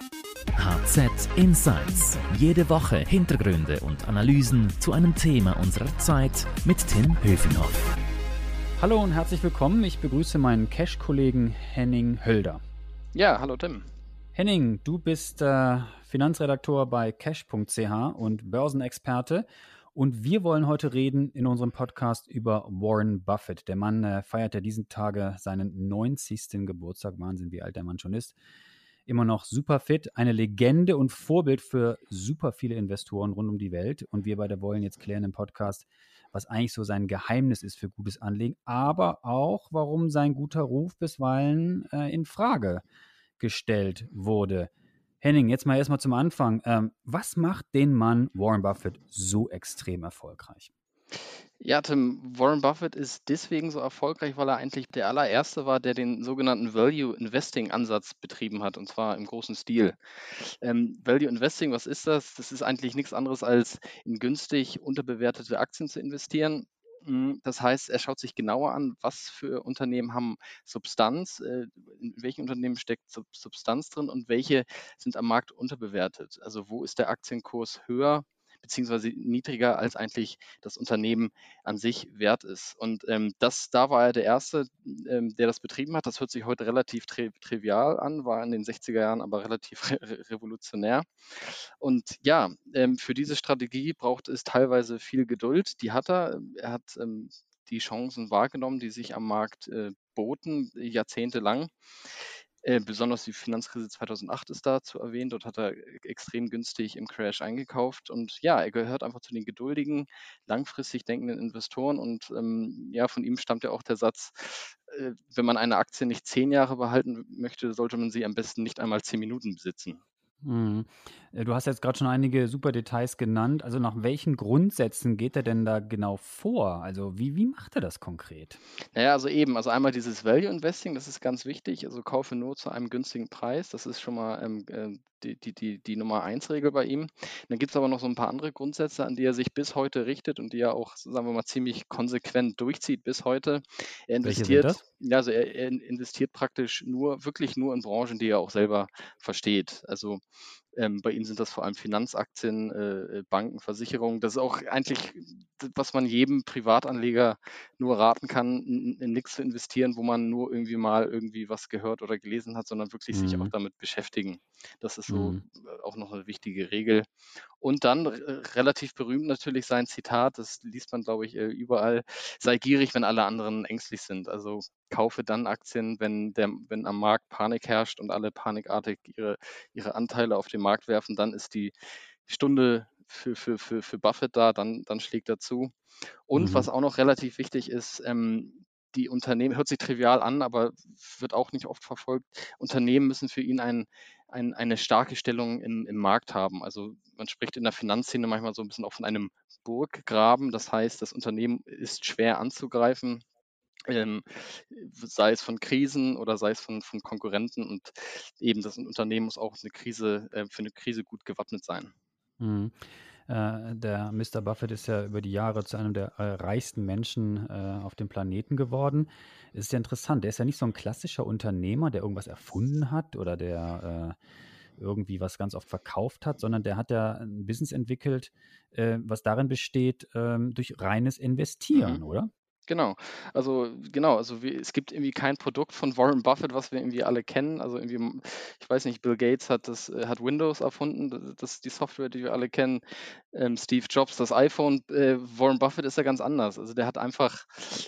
HZ Insights. Jede Woche Hintergründe und Analysen zu einem Thema unserer Zeit mit Tim Höfinghoff. Hallo und herzlich willkommen. Ich begrüße meinen Cash-Kollegen Henning Hölder. Ja, hallo Tim. Henning, du bist äh, Finanzredaktor bei cash.ch und Börsenexperte. Und wir wollen heute reden in unserem Podcast über Warren Buffett. Der Mann äh, feiert ja diesen Tage seinen 90. Geburtstag. Wahnsinn, wie alt der Mann schon ist. Immer noch super fit, eine Legende und Vorbild für super viele Investoren rund um die Welt. Und wir beide wollen jetzt klären im Podcast, was eigentlich so sein Geheimnis ist für gutes Anlegen, aber auch, warum sein guter Ruf bisweilen äh, in Frage gestellt wurde. Henning, jetzt mal erstmal zum Anfang. Ähm, was macht den Mann Warren Buffett so extrem erfolgreich? Ja, Tim, Warren Buffett ist deswegen so erfolgreich, weil er eigentlich der allererste war, der den sogenannten Value Investing Ansatz betrieben hat, und zwar im großen Stil. Ähm, Value Investing, was ist das? Das ist eigentlich nichts anderes als in günstig unterbewertete Aktien zu investieren. Hm, das heißt, er schaut sich genauer an, was für Unternehmen haben Substanz, äh, in welchen Unternehmen steckt Substanz drin und welche sind am Markt unterbewertet. Also wo ist der Aktienkurs höher beziehungsweise niedriger als eigentlich das Unternehmen an sich wert ist. Und ähm, das, da war er der Erste, ähm, der das betrieben hat. Das hört sich heute relativ tri trivial an, war in den 60er Jahren aber relativ re revolutionär. Und ja, ähm, für diese Strategie braucht es teilweise viel Geduld. Die hat er. Er hat ähm, die Chancen wahrgenommen, die sich am Markt äh, boten, jahrzehntelang. Äh, besonders die Finanzkrise 2008 ist dazu erwähnt. Dort hat er extrem günstig im Crash eingekauft. Und ja, er gehört einfach zu den geduldigen, langfristig denkenden Investoren. Und ähm, ja, von ihm stammt ja auch der Satz, äh, wenn man eine Aktie nicht zehn Jahre behalten möchte, sollte man sie am besten nicht einmal zehn Minuten besitzen. Mhm. Äh, du hast jetzt gerade schon einige super Details genannt. Also nach welchen Grundsätzen geht er denn da genau vor? Also wie, wie macht er das konkret? Naja, also eben, also einmal dieses Value Investing, das ist ganz wichtig. Also kaufe nur zu einem günstigen Preis. Das ist schon mal ähm, äh, die, die, die, die Nummer eins Regel bei ihm. Dann gibt es aber noch so ein paar andere Grundsätze, an die er sich bis heute richtet und die er auch, sagen wir mal, ziemlich konsequent durchzieht bis heute. Er investiert, ja, also er, er investiert praktisch nur, wirklich nur in Branchen, die er auch selber versteht. Also ähm, bei Ihnen sind das vor allem Finanzaktien, äh, äh, Banken, Versicherungen. Das ist auch eigentlich, was man jedem Privatanleger nur raten kann, in, in nichts zu investieren, wo man nur irgendwie mal irgendwie was gehört oder gelesen hat, sondern wirklich mhm. sich auch mhm. damit beschäftigen. Das ist so mhm. Äh, auch noch eine wichtige Regel. Und dann relativ berühmt natürlich sein Zitat, das liest man, glaube ich, äh, überall, sei gierig, wenn alle anderen ängstlich sind. Also kaufe dann Aktien, wenn, der, wenn am Markt Panik herrscht und alle panikartig ihre, ihre Anteile auf den Markt werfen, dann ist die Stunde für, für, für, für Buffett da, dann, dann schlägt er zu. Und mhm. was auch noch relativ wichtig ist, ähm, die Unternehmen, hört sich trivial an, aber wird auch nicht oft verfolgt, Unternehmen müssen für ihn ein, ein, eine starke Stellung im, im Markt haben. Also man spricht in der Finanzszene manchmal so ein bisschen auch von einem Burggraben. Das heißt, das Unternehmen ist schwer anzugreifen ähm, sei es von Krisen oder sei es von, von Konkurrenten. Und eben das Unternehmen muss auch eine Krise, äh, für eine Krise gut gewappnet sein. Mhm. Äh, der Mr. Buffett ist ja über die Jahre zu einem der äh, reichsten Menschen äh, auf dem Planeten geworden. Es ist ja interessant. Der ist ja nicht so ein klassischer Unternehmer, der irgendwas erfunden hat oder der äh, irgendwie was ganz oft verkauft hat, sondern der hat ja ein Business entwickelt, äh, was darin besteht, ähm, durch reines Investieren, mhm. oder? Genau. Also genau, also wie, es gibt irgendwie kein Produkt von Warren Buffett, was wir irgendwie alle kennen. Also irgendwie, ich weiß nicht, Bill Gates hat das, äh, hat Windows erfunden, das ist die Software, die wir alle kennen. Ähm, Steve Jobs das iPhone. Äh, Warren Buffett ist ja ganz anders. Also der hat einfach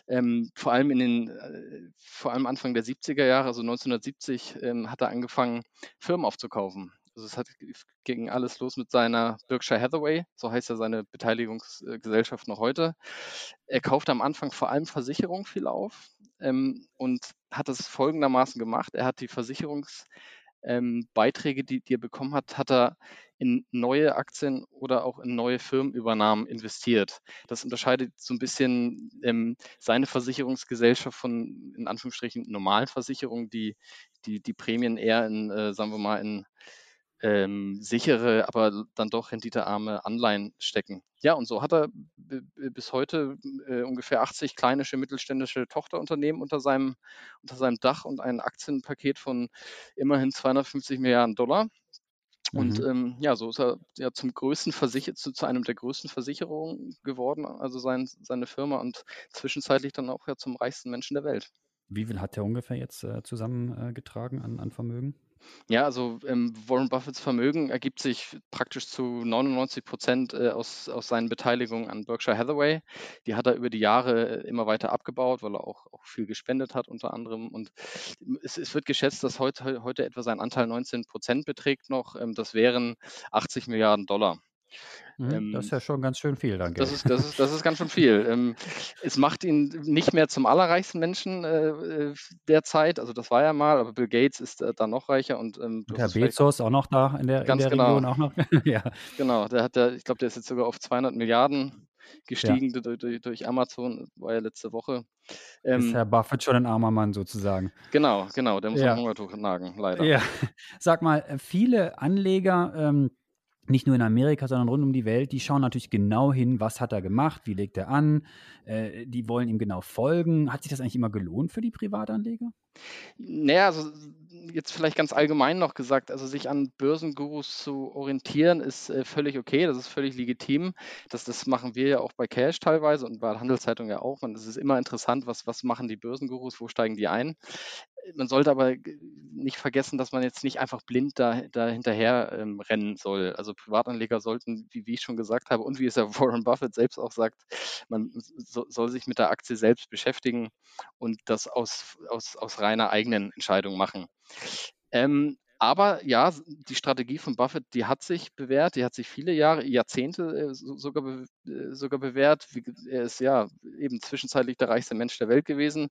ähm, vor allem in den, äh, vor allem Anfang der 70er Jahre, also 1970, ähm, hat er angefangen, Firmen aufzukaufen. Also es hat, ging alles los mit seiner Berkshire Hathaway, so heißt ja seine Beteiligungsgesellschaft noch heute. Er kaufte am Anfang vor allem Versicherungen viel auf ähm, und hat es folgendermaßen gemacht. Er hat die Versicherungsbeiträge, ähm, die, die er bekommen hat, hat er in neue Aktien oder auch in neue Firmenübernahmen investiert. Das unterscheidet so ein bisschen ähm, seine Versicherungsgesellschaft von in Anführungsstrichen normalen Versicherungen, die, die die Prämien eher in, äh, sagen wir mal, in ähm, sichere, aber dann doch renditearme Anleihen stecken. Ja, und so hat er bis heute äh, ungefähr 80 kleinische mittelständische Tochterunternehmen unter seinem, unter seinem Dach und ein Aktienpaket von immerhin 250 Milliarden Dollar. Und mhm. ähm, ja, so ist er ja zum größten Versicher zu, zu, einem der größten Versicherungen geworden, also sein, seine Firma und zwischenzeitlich dann auch ja zum reichsten Menschen der Welt. Wie viel hat er ungefähr jetzt äh, zusammengetragen äh, an, an Vermögen? Ja, also ähm, Warren Buffetts Vermögen ergibt sich praktisch zu 99 Prozent äh, aus, aus seinen Beteiligungen an Berkshire Hathaway. Die hat er über die Jahre äh, immer weiter abgebaut, weil er auch, auch viel gespendet hat unter anderem. Und es, es wird geschätzt, dass heute, heute etwa sein Anteil 19 Prozent beträgt noch. Ähm, das wären 80 Milliarden Dollar. Mhm, ähm, das ist ja schon ganz schön viel, danke. Das ist, das ist, das ist ganz schön viel. ähm, es macht ihn nicht mehr zum allerreichsten Menschen äh, äh derzeit. Also das war er mal, aber Bill Gates ist äh, da noch reicher und ähm, der Bezos auch noch da in der, ganz in der genau. Region auch noch. ja. Genau, der hat ja, ich glaube, der ist jetzt sogar auf 200 Milliarden gestiegen ja. durch, durch, durch, Amazon, war ja letzte Woche. Ähm, ist Herr Buffett schon ein armer Mann sozusagen. Genau, genau, der muss ja. am Hungertuch nagen, leider. Ja, sag mal, äh, viele Anleger ähm, nicht nur in Amerika, sondern rund um die Welt, die schauen natürlich genau hin, was hat er gemacht, wie legt er an, äh, die wollen ihm genau folgen. Hat sich das eigentlich immer gelohnt für die Privatanleger? Naja, also jetzt vielleicht ganz allgemein noch gesagt, also sich an Börsengurus zu orientieren, ist äh, völlig okay, das ist völlig legitim. Das, das machen wir ja auch bei Cash teilweise und bei Handelszeitung ja auch. Und es ist immer interessant, was, was machen die Börsengurus, wo steigen die ein man sollte aber nicht vergessen, dass man jetzt nicht einfach blind da, da hinterher ähm, rennen soll. Also Privatanleger sollten, wie, wie, ich schon gesagt habe und wie es ja Warren Buffett selbst auch sagt, man so, soll sich mit der Aktie selbst beschäftigen und das aus, aus, aus reiner eigenen Entscheidung machen. Ähm, aber ja, die Strategie von Buffett, die hat sich bewährt, die hat sich viele Jahre, Jahrzehnte äh, sogar, äh, sogar bewährt. Er ist ja eben zwischenzeitlich der reichste Mensch der Welt gewesen,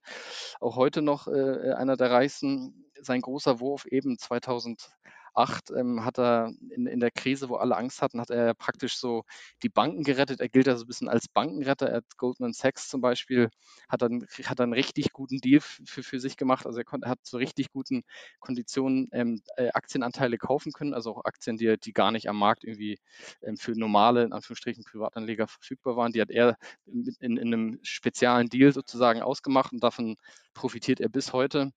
auch heute noch äh, einer der reichsten. Sein großer Wurf eben 2000 2008 ähm, hat er in, in der Krise, wo alle Angst hatten, hat er praktisch so die Banken gerettet. Er gilt also ein bisschen als Bankenretter. Er hat Goldman Sachs zum Beispiel, hat dann, hat dann einen richtig guten Deal für, für sich gemacht. Also er, konnte, hat zu richtig guten Konditionen ähm, äh, Aktienanteile kaufen können, also auch Aktien, die, die gar nicht am Markt irgendwie ähm, für normale, in Anführungsstrichen, Privatanleger verfügbar waren. Die hat er in, in einem speziellen Deal sozusagen ausgemacht und davon profitiert er bis heute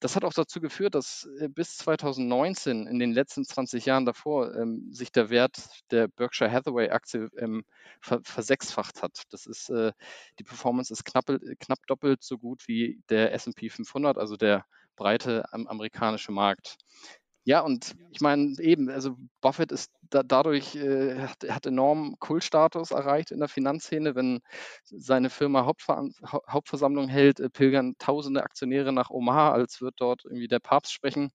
das hat auch dazu geführt, dass äh, bis 2019, in den letzten 20 Jahren davor, ähm, sich der Wert der Berkshire Hathaway Aktie ähm, ver versechsfacht hat. Das ist, äh, die Performance ist knapp, knapp doppelt so gut wie der S&P 500, also der breite amerikanische Markt. Ja, und ich meine eben, also Buffett ist da, dadurch, äh, hat, hat enorm Kultstatus erreicht in der Finanzszene. Wenn seine Firma Hauptver Hauptversammlung hält, äh, pilgern tausende Aktionäre nach Omaha, als wird dort irgendwie der Papst sprechen.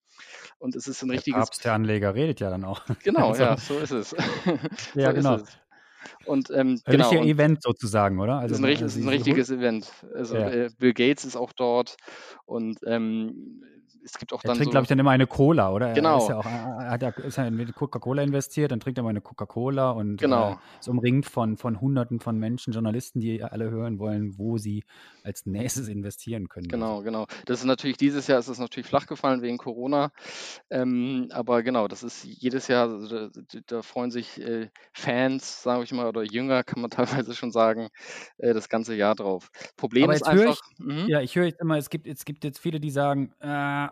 Und es ist ein richtiges. Der Papst, der Anleger, redet ja dann auch. Genau, also, ja, so ist es. ja, so genau. Und ähm, genau. Ein Event sozusagen, oder? Also, ist ein, also, ein richtiges Event. Also ja. äh, Bill Gates ist auch dort und ähm, es gibt auch dann. Er trinkt, so, glaube ich, dann immer eine Cola, oder? Genau. Er, ist ja auch, er ist ja in Coca-Cola investiert, dann trinkt er mal eine Coca-Cola und genau. äh, ist umringt von, von Hunderten von Menschen, Journalisten, die alle hören wollen, wo sie als nächstes investieren können. Genau, also. genau. Das ist natürlich dieses Jahr ist es natürlich flach gefallen wegen Corona. Ähm, aber genau, das ist jedes Jahr, also da, da, freuen sich äh, Fans, sage ich mal, oder Jünger, kann man teilweise schon sagen, äh, das ganze Jahr drauf. Problem aber ist einfach. Ich, mhm. Ja, ich höre immer, es gibt, es gibt jetzt viele, die sagen, äh,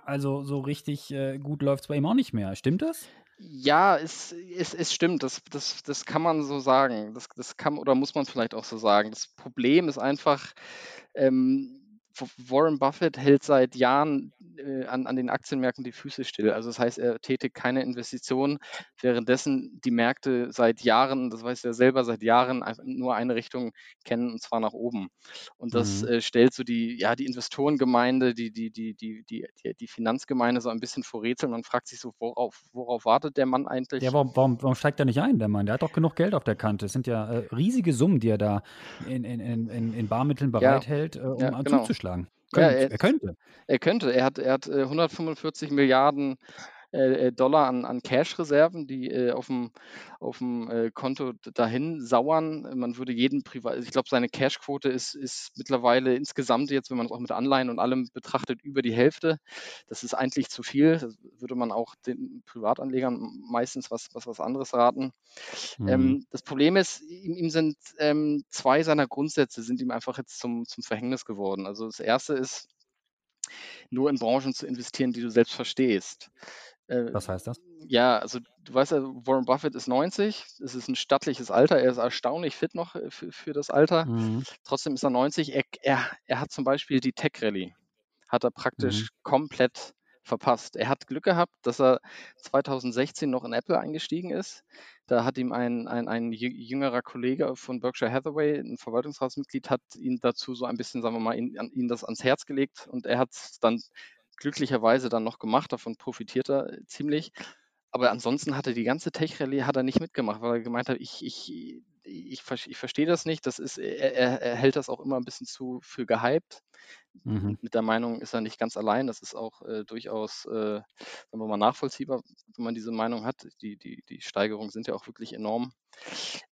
also so richtig äh, gut läuft es bei ihm auch nicht mehr. Stimmt das? Ja, es, es, es stimmt, das, das, das kann man so sagen. Das, das kann oder muss man vielleicht auch so sagen. Das Problem ist einfach, ähm, Warren Buffett hält seit Jahren äh, an, an den Aktienmärkten die Füße still. Also das heißt, er tätigt keine Investitionen, währenddessen die Märkte seit Jahren, das weiß er selber, seit Jahren nur eine Richtung kennen, und zwar nach oben. Und das mhm. äh, stellt so die, ja, die Investorengemeinde, die, die, die, die, die, die Finanzgemeinde so ein bisschen vor Rätsel. Man fragt sich so, worauf, worauf wartet der Mann eigentlich? Ja, warum, warum, warum steigt er nicht ein, der Mann? Der hat doch genug Geld auf der Kante. Es sind ja äh, riesige Summen, die er da in, in, in, in Barmitteln bereithält, äh, um ja, genau. zuzuschlagen. Könnt, ja, er, er, könnte. Er könnte. Er hat, er hat 145 äh, Milliarden äh, äh, Dollar an, an Cash-Reserven, die äh, auf dem, auf dem äh, Konto dahin sauern. Man würde jeden Privat, ich glaube, seine Cash-Quote ist, ist mittlerweile insgesamt jetzt, wenn man es auch mit Anleihen und allem betrachtet, über die Hälfte. Das ist eigentlich zu viel. Das würde man auch den Privatanlegern meistens was, was, was anderes raten. Ähm, mhm. Ähm, das Problem ist, ihm, ihm sind ähm, zwei seiner Grundsätze sind ihm einfach jetzt zum, zum Verhängnis geworden. Also das erste ist, nur in Branchen zu investieren, die du selbst verstehst. Äh, Was heißt das? Ja, also du weißt ja, Warren Buffett ist 90, es ist ein stattliches Alter, er ist erstaunlich fit noch äh, für, für das Alter. Mhm. Trotzdem ist er 90. Er, er, er hat zum Beispiel die Tech Rally, hat er praktisch mhm. komplett verpasst. Er hat Glück gehabt, dass er 2016 noch in Apple eingestiegen ist. Da hat ihm ein, ein, ein jüngerer Kollege von Berkshire Hathaway, ein Verwaltungsratsmitglied, hat ihn dazu so ein bisschen, sagen wir mal, ihn, ihn das ans Herz gelegt und er hat es dann glücklicherweise dann noch gemacht, davon profitiert er ziemlich. Aber ansonsten hat er die ganze Tech-Rallye hat er nicht mitgemacht, weil er gemeint hat, ich, ich, ich, ich verstehe das nicht. Das ist, er, er, hält das auch immer ein bisschen zu für gehypt. Mhm. Mit der Meinung ist er nicht ganz allein. Das ist auch äh, durchaus, äh, sagen wir mal, nachvollziehbar, wenn man diese Meinung hat. Die, die, die Steigerungen sind ja auch wirklich enorm.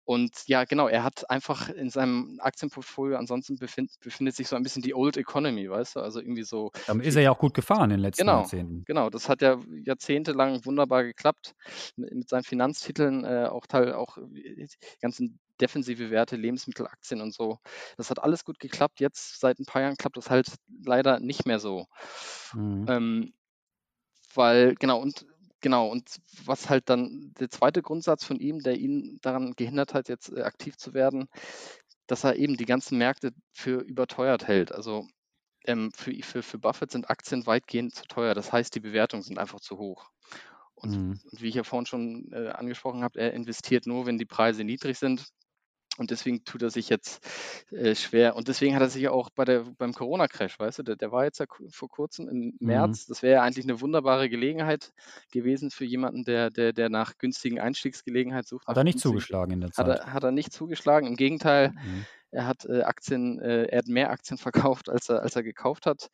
Und ja, genau, er hat einfach in seinem Aktienportfolio, ansonsten befind, befindet sich so ein bisschen die Old Economy, weißt du, also irgendwie so. Dann ist er ja auch gut gefahren in den letzten genau, Jahrzehnten. Genau, das hat ja jahrzehntelang wunderbar geklappt mit, mit seinen Finanztiteln, äh, auch Teil, auch die ganzen defensive Werte, Lebensmittelaktien und so. Das hat alles gut geklappt. Jetzt seit ein paar Jahren klappt das halt leider nicht mehr so. Mhm. Ähm, weil, genau, und Genau, und was halt dann der zweite Grundsatz von ihm, der ihn daran gehindert hat, jetzt äh, aktiv zu werden, dass er eben die ganzen Märkte für überteuert hält. Also ähm, für, für, für Buffett sind Aktien weitgehend zu teuer. Das heißt, die Bewertungen sind einfach zu hoch. Und, mhm. und wie ich ja vorhin schon äh, angesprochen habe, er investiert nur, wenn die Preise niedrig sind. Und deswegen tut er sich jetzt äh, schwer. Und deswegen hat er sich auch bei der, beim Corona-Crash, weißt du, der, der, war jetzt ja vor kurzem im mhm. März. Mhm. Das wäre ja eigentlich eine wunderbare Gelegenheit gewesen für jemanden, der, der, der nach günstigen Einstiegsgelegenheit sucht. Hat er nicht zugeschlagen in der Zeit? Hat er, hat er nicht zugeschlagen. Im Gegenteil, mhm. er hat äh, Aktien, äh, er hat mehr Aktien verkauft, als er, als er gekauft hat.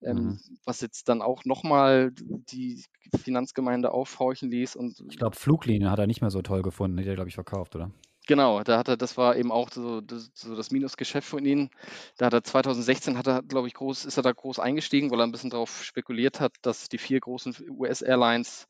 Ähm, mhm. Was jetzt dann auch nochmal die Finanzgemeinde aufhorchen ließ. Und ich glaube, Fluglinien hat er nicht mehr so toll gefunden, die hat er, glaube ich, verkauft, oder? Genau, da hat er, das war eben auch so das, so das Minusgeschäft von ihm. Da hat er 2016 hat er, glaube ich, groß, ist er da groß eingestiegen, weil er ein bisschen darauf spekuliert hat, dass die vier großen US-Airlines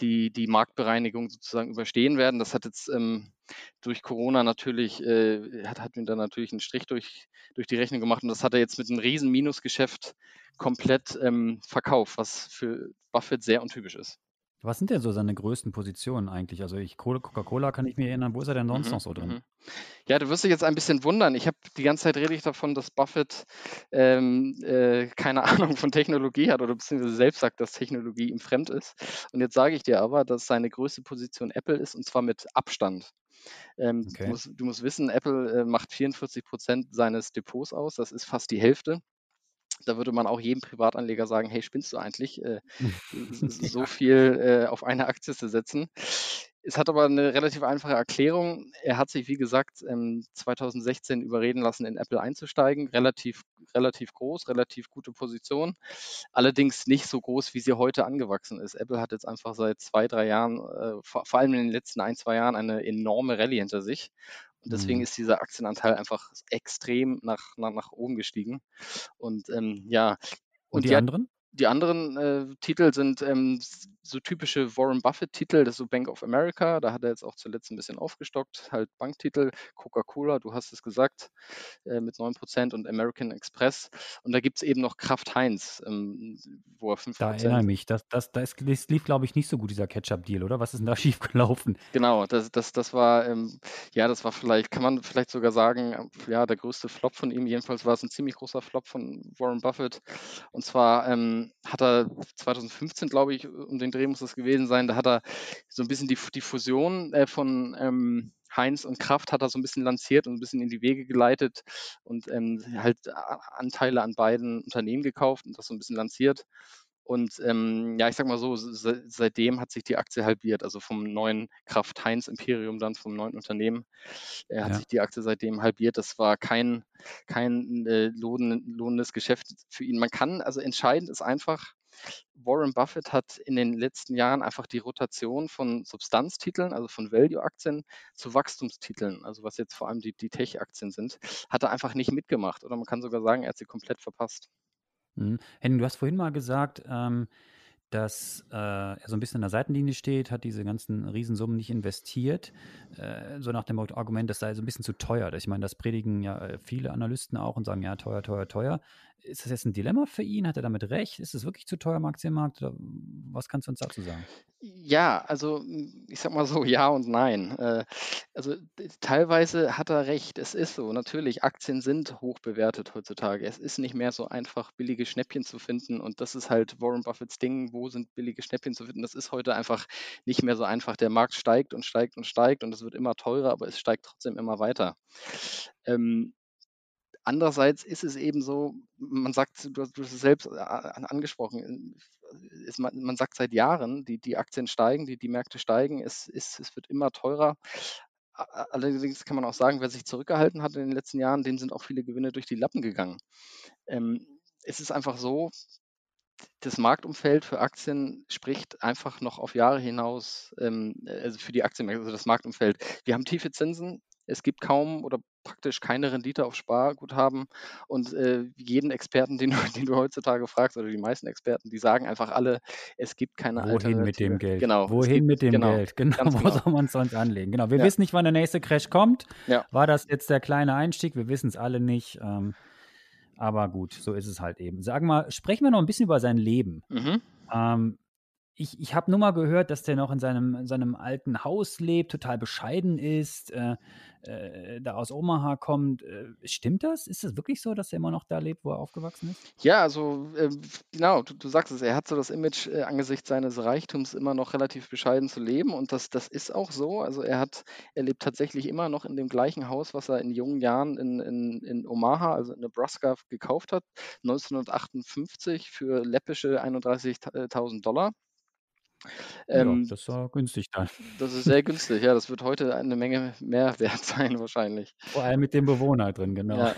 die, die Marktbereinigung sozusagen überstehen werden. Das hat jetzt ähm, durch Corona natürlich, äh, hat, hat mir da natürlich einen Strich durch, durch die Rechnung gemacht und das hat er jetzt mit einem riesen Minusgeschäft komplett ähm, verkauft, was für Buffett sehr untypisch ist. Was sind denn so seine größten Positionen eigentlich? Also ich Coca-Cola kann ich mir erinnern, wo ist er denn sonst mhm, noch so drin? Mhm. Ja, du wirst dich jetzt ein bisschen wundern. Ich habe die ganze Zeit rede ich davon, dass Buffett ähm, äh, keine Ahnung von Technologie hat oder beziehungsweise selbst sagt, dass Technologie ihm fremd ist. Und jetzt sage ich dir aber, dass seine größte Position Apple ist und zwar mit Abstand. Ähm, okay. du, musst, du, musst, wissen, Apple äh, macht 44 Prozent seines Depots aus. Das ist fast die Hälfte. Da würde man auch jedem Privatanleger sagen, hey, spinnst du eigentlich, äh, so viel äh, auf eine Aktie zu setzen? Es hat aber eine relativ einfache Erklärung. Er hat sich, wie gesagt, 2016 überreden lassen, in Apple einzusteigen. Relativ, relativ groß, relativ gute Position. Allerdings nicht so groß, wie sie heute angewachsen ist. Apple hat jetzt einfach seit zwei, drei Jahren, äh, vor allem in den letzten ein, zwei Jahren, eine enorme Rallye hinter sich. Und deswegen mhm. ist dieser Aktienanteil einfach extrem nach, nach, nach oben gestiegen. Und ähm, ja. Und, und die, die anderen? Die anderen äh, Titel sind ähm, so typische Warren Buffett-Titel, das ist so Bank of America, da hat er jetzt auch zuletzt ein bisschen aufgestockt, halt Banktitel, Coca-Cola, du hast es gesagt, äh, mit 9% und American Express. Und da gibt es eben noch Kraft Heinz, ähm, wo er 5%. Da erinnere ich mich, das, das, das, das lief, glaube ich, nicht so gut, dieser Ketchup-Deal, oder? Was ist denn da schiefgelaufen? Genau, das, das, das war, ähm, ja, das war vielleicht, kann man vielleicht sogar sagen, ja, der größte Flop von ihm. Jedenfalls war es ein ziemlich großer Flop von Warren Buffett. Und zwar, ähm, hat er 2015, glaube ich, um den Dreh muss das gewesen sein, da hat er so ein bisschen die, die Fusion äh, von ähm, Heinz und Kraft hat er so ein bisschen lanciert und ein bisschen in die Wege geleitet und ähm, halt Anteile an beiden Unternehmen gekauft und das so ein bisschen lanciert. Und ähm, ja, ich sag mal so, se seitdem hat sich die Aktie halbiert, also vom neuen Kraft-Heinz-Imperium dann, vom neuen Unternehmen, äh, hat ja. sich die Aktie seitdem halbiert. Das war kein, kein äh, lohnendes Geschäft für ihn. Man kann, also entscheidend ist einfach, Warren Buffett hat in den letzten Jahren einfach die Rotation von Substanztiteln, also von Value-Aktien, zu Wachstumstiteln, also was jetzt vor allem die, die Tech-Aktien sind, hat er einfach nicht mitgemacht. Oder man kann sogar sagen, er hat sie komplett verpasst. Mhm. Henning, du hast vorhin mal gesagt, ähm, dass äh, er so ein bisschen an der Seitenlinie steht, hat diese ganzen Riesensummen nicht investiert, äh, so nach dem Argument, das sei so ein bisschen zu teuer. Ich meine, das predigen ja äh, viele Analysten auch und sagen, ja, teuer, teuer, teuer. Ist das jetzt ein Dilemma für ihn? Hat er damit recht? Ist es wirklich zu teuer im Aktienmarkt? Oder was kannst du uns dazu sagen? Ja, also ich sag mal so, ja und nein. Äh, also teilweise hat er recht. Es ist so. Natürlich, Aktien sind hoch bewertet heutzutage. Es ist nicht mehr so einfach, billige Schnäppchen zu finden. Und das ist halt Warren Buffetts Ding. Wo sind billige Schnäppchen zu finden? Das ist heute einfach nicht mehr so einfach. Der Markt steigt und steigt und steigt und es wird immer teurer, aber es steigt trotzdem immer weiter. Ähm, Andererseits ist es eben so, man sagt, du hast, du hast es selbst äh, angesprochen, ist, man, man, sagt seit Jahren, die, die Aktien steigen, die, die Märkte steigen, es, ist, es wird immer teurer. Allerdings kann man auch sagen, wer sich zurückgehalten hat in den letzten Jahren, dem sind auch viele Gewinne durch die Lappen gegangen. Ähm, es ist einfach so, das Marktumfeld für Aktien spricht einfach noch auf Jahre hinaus, ähm, also für die Aktienmärkte, also das Marktumfeld. Wir haben tiefe Zinsen, es gibt kaum oder praktisch keine Rendite auf Sparguthaben und äh, jeden Experten, den du, den du heutzutage fragst, oder die meisten Experten, die sagen einfach alle, es gibt keine Wohin Alternative. mit dem Geld? Genau. Wohin gibt, mit dem genau, Geld? Genau, wo genau. soll man es sonst anlegen? Genau, wir ja. wissen nicht, wann der nächste Crash kommt. Ja. War das jetzt der kleine Einstieg? Wir wissen es alle nicht. Ähm, aber gut, so ist es halt eben. Sag mal, sprechen wir noch ein bisschen über sein Leben. Mhm. Ähm, ich, ich habe nur mal gehört, dass der noch in seinem, in seinem alten Haus lebt, total bescheiden ist, äh, äh, da aus Omaha kommt. Äh, stimmt das? Ist es wirklich so, dass er immer noch da lebt, wo er aufgewachsen ist? Ja, also ähm, genau, du, du, sagst es, er hat so das Image äh, angesichts seines Reichtums immer noch relativ bescheiden zu leben und das, das ist auch so. Also er hat, er lebt tatsächlich immer noch in dem gleichen Haus, was er in jungen Jahren in, in, in Omaha, also in Nebraska, gekauft hat, 1958 für läppische 31.000 Dollar. Ähm, ja, das war günstig dann. Das ist sehr günstig, ja. Das wird heute eine Menge mehr wert sein, wahrscheinlich. Vor allem mit dem Bewohner drin, genau. Ja,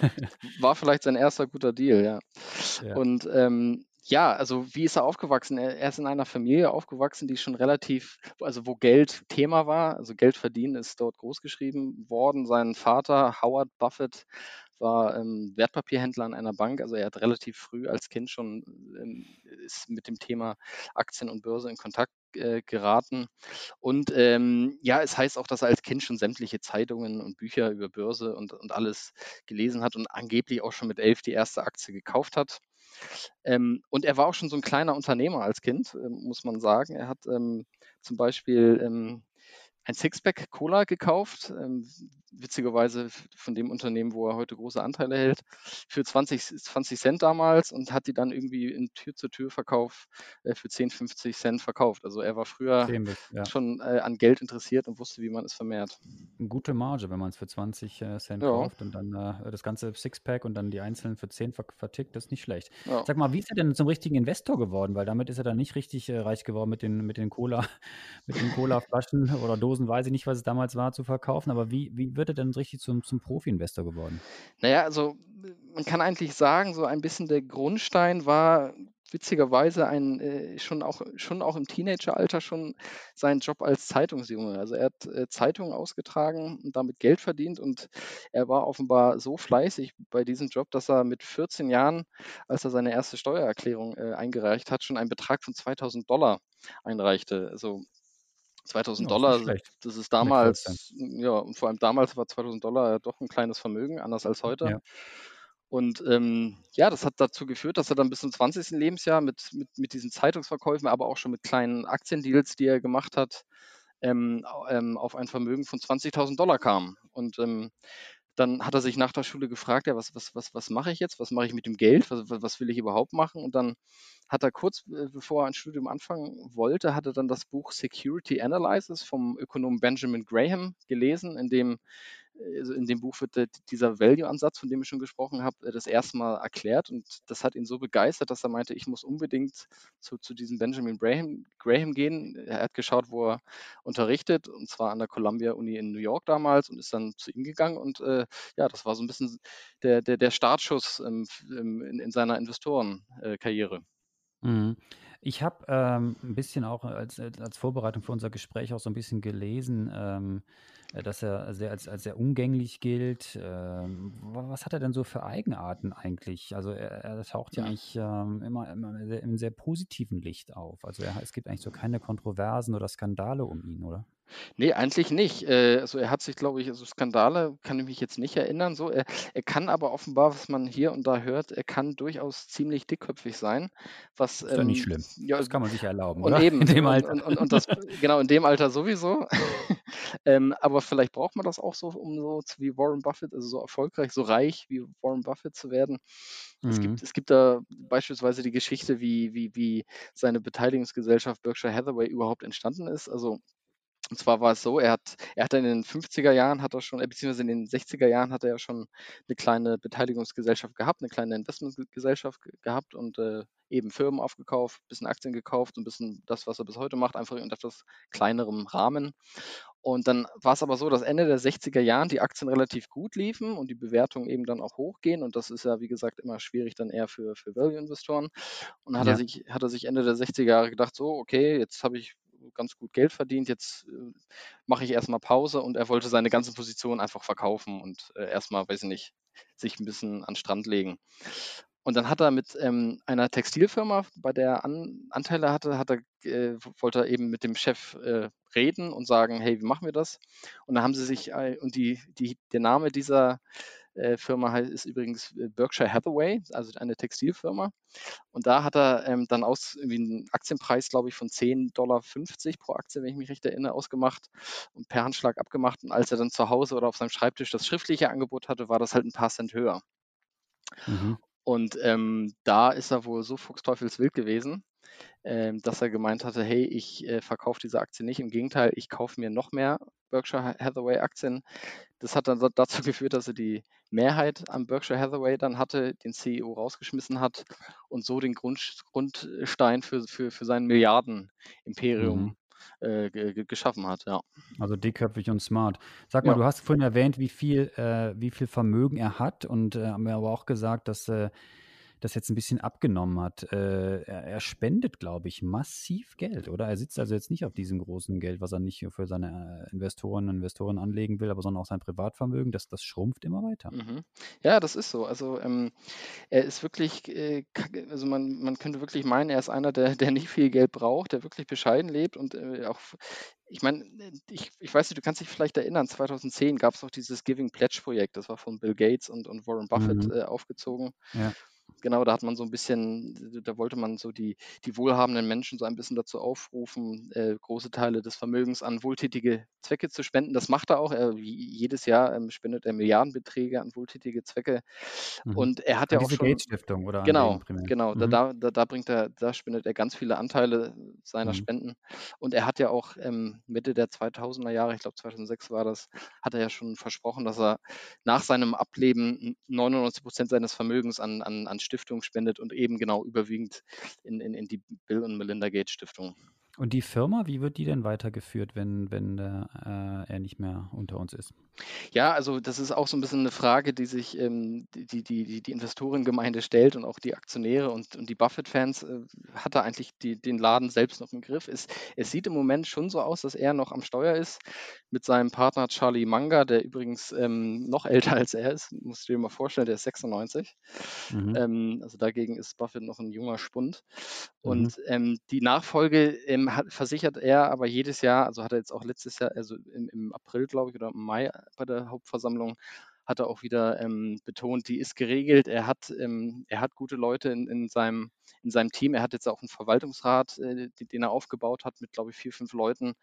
war vielleicht sein erster guter Deal, ja. ja. Und ähm, ja, also wie ist er aufgewachsen? Er, er, ist in einer Familie aufgewachsen, die schon relativ, also wo Geld Thema war, also Geld verdienen ist dort großgeschrieben worden. Sein Vater, Howard Buffett, war ähm, Wertpapierhändler an einer Bank. Also er hat relativ früh als Kind schon ähm, ist mit dem Thema Aktien und Börse in Kontakt äh, geraten. Und ähm, ja, es heißt auch, dass er als Kind schon sämtliche Zeitungen und Bücher über Börse und, und alles gelesen hat und angeblich auch schon mit elf die erste Aktie gekauft hat. Ähm, und er war auch schon so ein kleiner Unternehmer als Kind, äh, muss man sagen. Er hat ähm, zum Beispiel ähm, ein Sixpack Cola gekauft, ähm, witzigerweise von dem Unternehmen, wo er heute große Anteile hält, für 20, 20 Cent damals und hat die dann irgendwie in Tür-zu-Tür-Verkauf äh, für 10, 50 Cent verkauft. Also er war früher ja. schon äh, an Geld interessiert und wusste, wie man es vermehrt. Eine gute Marge, wenn man es für 20 äh, Cent ja. kauft und dann äh, das ganze Sixpack und dann die einzelnen für 10 vertickt, das ist nicht schlecht. Ja. Sag mal, wie ist er denn zum richtigen Investor geworden? Weil damit ist er dann nicht richtig äh, reich geworden mit den, mit den Cola, mit den Cola-Flaschen oder Dosen, weiß ich nicht, was es damals war, zu verkaufen. Aber wie, wie wird er denn richtig zum, zum Profi-Investor geworden? Naja, also man kann eigentlich sagen, so ein bisschen der Grundstein war witzigerweise ein, äh, schon, auch, schon auch im Teenageralter schon seinen Job als Zeitungsjunge. Also er hat äh, Zeitungen ausgetragen und damit Geld verdient und er war offenbar so fleißig bei diesem Job, dass er mit 14 Jahren, als er seine erste Steuererklärung äh, eingereicht hat, schon einen Betrag von 2000 Dollar einreichte. Also 2000 ja, Dollar, das ist damals, ja, und vor allem damals war 2000 Dollar doch ein kleines Vermögen, anders als heute. Ja. Und ähm, ja, das hat dazu geführt, dass er dann bis zum 20. Lebensjahr mit, mit, mit diesen Zeitungsverkäufen, aber auch schon mit kleinen Aktiendeals, die er gemacht hat, ähm, ähm, auf ein Vermögen von 20.000 Dollar kam. Und ähm, dann hat er sich nach der Schule gefragt, ja, was, was, was, was mache ich jetzt? Was mache ich mit dem Geld? Was, was will ich überhaupt machen? Und dann hat er kurz, äh, bevor er ein Studium anfangen wollte, hat er dann das Buch Security Analysis vom Ökonomen Benjamin Graham gelesen, in dem also in dem Buch wird dieser Value-Ansatz, von dem ich schon gesprochen habe, äh, das erste Mal erklärt und das hat ihn so begeistert, dass er meinte, ich muss unbedingt zu, zu diesem Benjamin Graham, Graham gehen. Er hat geschaut, wo er unterrichtet und zwar an der Columbia Uni in New York damals und ist dann zu ihm gegangen und äh, ja, das war so ein bisschen der, der, der Startschuss ähm, in, in, seiner Investorenkarriere. Mhm. Ich habe ähm, ein bisschen auch als, als Vorbereitung für unser Gespräch auch so ein bisschen gelesen, ähm, dass er sehr, als, als sehr umgänglich gilt. Ähm, was hat er denn so für Eigenarten eigentlich? Also er, er taucht ja eigentlich ähm, immer, immer in einem sehr positiven Licht auf. Also er, es gibt eigentlich so keine Kontroversen oder Skandale um ihn, oder? Nee, eigentlich nicht. Äh, also er hat sich, glaube ich, also Skandale kann ich mich jetzt nicht erinnern. So, er, er kann aber offenbar, was man hier und da hört, er kann durchaus ziemlich dickköpfig sein. Was, Ist doch nicht schlimm. ja, Das kann man sich erlauben, und oder? eben, In dem Alter. und, und, und das, genau, in dem Alter sowieso. ähm, aber vielleicht braucht man das auch so, um so wie Warren Buffett, also so erfolgreich, so reich wie Warren Buffett zu werden. Es Mhm. gibt, es gibt da beispielsweise die Geschichte, wie, wie, wie seine Beteiligungsgesellschaft Berkshire Hathaway überhaupt entstanden ist. Also und zwar war es so, er hat, er hat in den 50er Jahren hat er schon, äh, beziehungsweise in den 60er Jahren hat er ja schon eine kleine Beteiligungsgesellschaft gehabt, eine kleine Investmentgesellschaft ge- gehabt und äh, eben Firmen aufgekauft, ein bisschen Aktien gekauft, ein bisschen das, was er bis heute macht, einfach in etwas kleinerem Rahmen. Und dann war es aber so, dass Ende der 60er Jahren die Aktien relativ gut liefen und die Bewertungen eben dann auch hochgehen. Und das ist ja, wie gesagt, immer schwierig dann eher für, für Value-Investoren. Und dann hat er Ja. sich, hat er sich Ende der 60er Jahre gedacht, so, okay, jetzt habe ich ganz gut Geld verdient, jetzt äh, mache ich erstmal Pause und er wollte seine ganzen Positionen einfach verkaufen und äh, erstmal, weiß ich nicht, sich ein bisschen an den Strand legen. Und dann hat er mit ähm, einer Textilfirma, bei der er An Anteile hatte, hat er, äh, wollte er eben mit dem Chef äh, reden und sagen, hey, wie machen wir das? Und dann haben sie sich, äh, und die, die, der Name dieser äh, Firma heißt, ist übrigens äh, Berkshire Hathaway, also eine Textilfirma. Und da hat er ähm, dann aus irgendwie einen Aktienpreis, glaube ich, von 10,50 Dollar pro Aktie, wenn ich mich recht erinnere, ausgemacht und per Handschlag abgemacht. Und als er dann zu Hause oder auf seinem Schreibtisch das schriftliche Angebot hatte, war das halt ein paar Cent höher. Mhm. Und ähm, da ist er wohl so fuchsteufelswild gewesen, ähm, dass er gemeint hatte, hey, ich äh, verkaufe diese Aktie nicht. Im Gegenteil, ich kaufe mir noch mehr Berkshire Hathaway Aktien. Das hat dann da- dazu geführt, dass er die Mehrheit am Berkshire Hathaway dann hatte, den CEO rausgeschmissen hat und so den Grund, Grundstein für, für, für sein Milliarden-Imperium Mhm. äh, ge- ge- geschaffen hat. Ja. Also dickköpfig und smart. Sag mal, Ja. du hast vorhin erwähnt, wie viel, äh, wie viel Vermögen er hat und äh, haben mir aber auch gesagt, dass äh, das jetzt ein bisschen abgenommen hat. Äh, er, er spendet, glaube ich, massiv Geld, oder? Er sitzt also jetzt nicht auf diesem großen Geld, was er nicht für seine äh, Investoren und Investoren anlegen will, aber sondern auch sein Privatvermögen. Das, das schrumpft immer weiter. Mhm. Ja, das ist so. Also ähm, er ist wirklich, äh, also man, man könnte wirklich meinen, er ist einer, der, der nicht viel Geld braucht, der wirklich bescheiden lebt und äh, auch, ich meine, ich, ich weiß nicht, du kannst dich vielleicht erinnern, 2010 gab es auch dieses Giving Pledge Projekt, das war von Bill Gates und, und Warren Buffett Mhm. äh, aufgezogen. Ja. Genau, da hat man so ein bisschen, da wollte man so die, die wohlhabenden Menschen so ein bisschen dazu aufrufen, äh, große Teile des Vermögens an wohltätige Zwecke zu spenden. Das macht er auch. Er, jedes Jahr ähm, spendet er Milliardenbeträge an wohltätige Zwecke. Mhm. Und er hat An ja auch schon, Gates Stiftung oder genau, genau, da, Mhm. da, da, da bringt er, da spendet er ganz viele Anteile seiner Mhm. Spenden. Und er hat ja auch ähm, Mitte der 2000er Jahre, ich glaube 2006 war das, hat er ja schon versprochen, dass er nach seinem Ableben 99 Prozent seines Vermögens an, an, an Stiftungen spendet und eben genau überwiegend in, in, in die Bill und Melinda Gates Stiftung. Und die Firma, wie wird die denn weitergeführt, wenn, wenn äh, er nicht mehr unter uns ist? Ja, also das ist auch so ein bisschen eine Frage, die sich ähm, die, die, die, die Investorengemeinde stellt und auch die Aktionäre und, und die Buffett-Fans. Äh, hat er eigentlich die, den Laden selbst noch im Griff? Es, es sieht im Moment schon so aus, dass er noch am Steuer ist mit seinem Partner Charlie Munger, der übrigens ähm, noch älter als er ist. Musst du dir mal vorstellen, der ist 96. Mhm. Ähm, also dagegen ist Buffett noch ein junger Spund. Mhm. Und ähm, die Nachfolge ähm, hat, versichert er aber jedes Jahr, also hat er jetzt auch letztes Jahr, also im, im April, glaube ich, oder im Mai bei der Hauptversammlung, hat er auch wieder ähm, betont, die ist geregelt. Er hat, ähm, er hat gute Leute in, in, seinem, in seinem Team. Er hat jetzt auch einen Verwaltungsrat, äh, den, er aufgebaut hat mit, glaube ich, vier, fünf Leuten.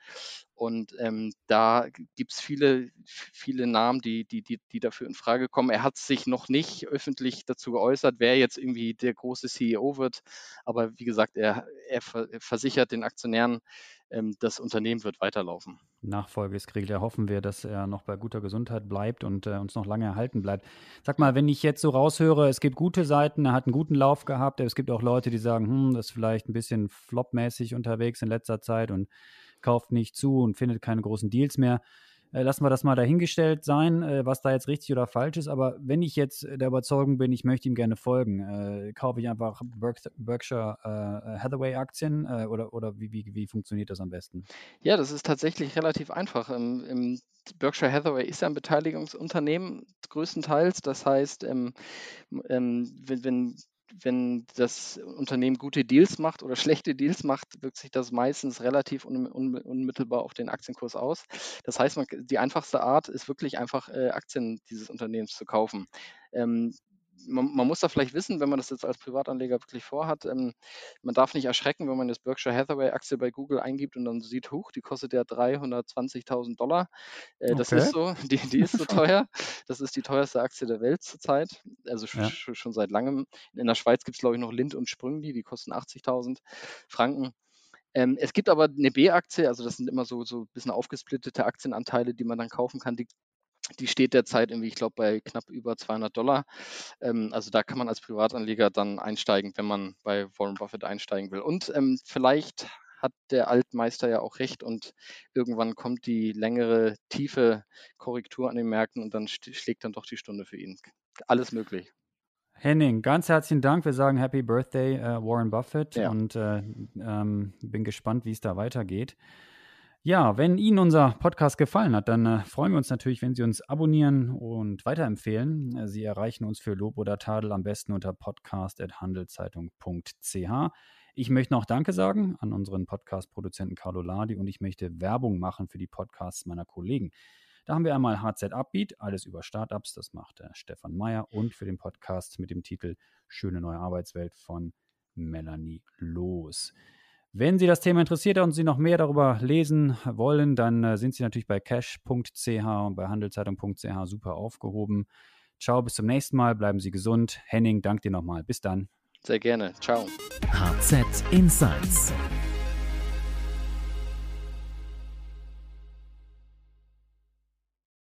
Und ähm, da gibt es viele, viele Namen, die, die, die, die dafür in Frage kommen. Er hat sich noch nicht öffentlich dazu geäußert, wer jetzt irgendwie der große CEO wird. Aber wie gesagt, er, er versichert den Aktionären, ähm, das Unternehmen wird weiterlaufen. Nachfolge ist geregelt. Ja, hoffen wir, dass er noch bei guter Gesundheit bleibt und äh, uns noch lange erhalten bleibt. Sag mal, wenn ich jetzt so raushöre, es gibt gute Seiten, er hat einen guten Lauf gehabt, es gibt auch Leute, die sagen, hm, das ist vielleicht ein bisschen flopmäßig unterwegs in letzter Zeit und kauft nicht zu und findet keine großen Deals mehr. Äh, lassen wir das mal dahingestellt sein, äh, was da jetzt richtig oder falsch ist. Aber wenn ich jetzt der Überzeugung bin, ich möchte ihm gerne folgen, äh, kaufe ich einfach Berk Berkshire äh, Hathaway Aktien oder, oder wie, wie, wie funktioniert das am besten? Ja, das ist tatsächlich relativ einfach. Ähm, im Berkshire Hathaway ist ja ein Beteiligungsunternehmen größtenteils. Das heißt, ähm, ähm, wenn, wenn wenn das Unternehmen gute Deals macht oder schlechte Deals macht, wirkt sich das meistens relativ un, un, unmittelbar auf den Aktienkurs aus. Das heißt, man, die einfachste Art ist wirklich einfach äh, Aktien dieses Unternehmens zu kaufen. Ähm, man, man, muss da vielleicht wissen, wenn man das jetzt als Privatanleger wirklich vorhat, ähm, man darf nicht erschrecken, wenn man jetzt Berkshire Hathaway Aktie bei Google eingibt und dann sieht, hoch, die kostet ja 320.000 Dollar. Äh, das ist so, die, die ist so teuer. Das ist die teuerste Aktie der Welt zurzeit, also ja. schon seit langem. In der Schweiz gibt es, glaube ich, noch Lind und Sprüngli, die kosten 80.000 Franken. Ähm, es gibt aber eine B-Aktie, also das sind immer so, so ein bisschen aufgesplittete Aktienanteile, die man dann kaufen kann. Die die steht derzeit irgendwie, ich glaube, bei knapp über 200 Dollar. Ähm, also da kann man als Privatanleger dann einsteigen, wenn man bei Warren Buffett einsteigen will. Und ähm, vielleicht hat der Altmeister ja auch recht und irgendwann kommt die längere, tiefe Korrektur an den Märkten und dann schlägt dann doch die Stunde für ihn. Alles möglich. Henning, ganz herzlichen Dank. Wir sagen Happy Birthday, äh, Warren Buffett, ja. und äh, ähm, bin gespannt, wie es da weitergeht. Ja, wenn Ihnen unser Podcast gefallen hat, dann äh, freuen wir uns natürlich, wenn Sie uns abonnieren und weiterempfehlen. Äh, Sie erreichen uns für Lob oder Tadel am besten unter podcast.handelszeitung.ch. Ich möchte noch Danke sagen an unseren Podcast-Produzenten Carlo Ladi und ich möchte Werbung machen für die Podcasts meiner Kollegen. Da haben wir einmal HZ Upbeat, alles über Startups, das macht der Stefan Meyer und für den Podcast mit dem Titel Schöne neue Arbeitswelt von Melanie Loos. Wenn Sie das Thema interessiert und Sie noch mehr darüber lesen wollen, dann äh, sind Sie natürlich bei cash.ch und bei handelszeitung.ch super aufgehoben. Ciao, bis zum nächsten Mal. Bleiben Sie gesund. Henning, danke dir nochmal. Bis dann. Sehr gerne. Ciao. HZ Insights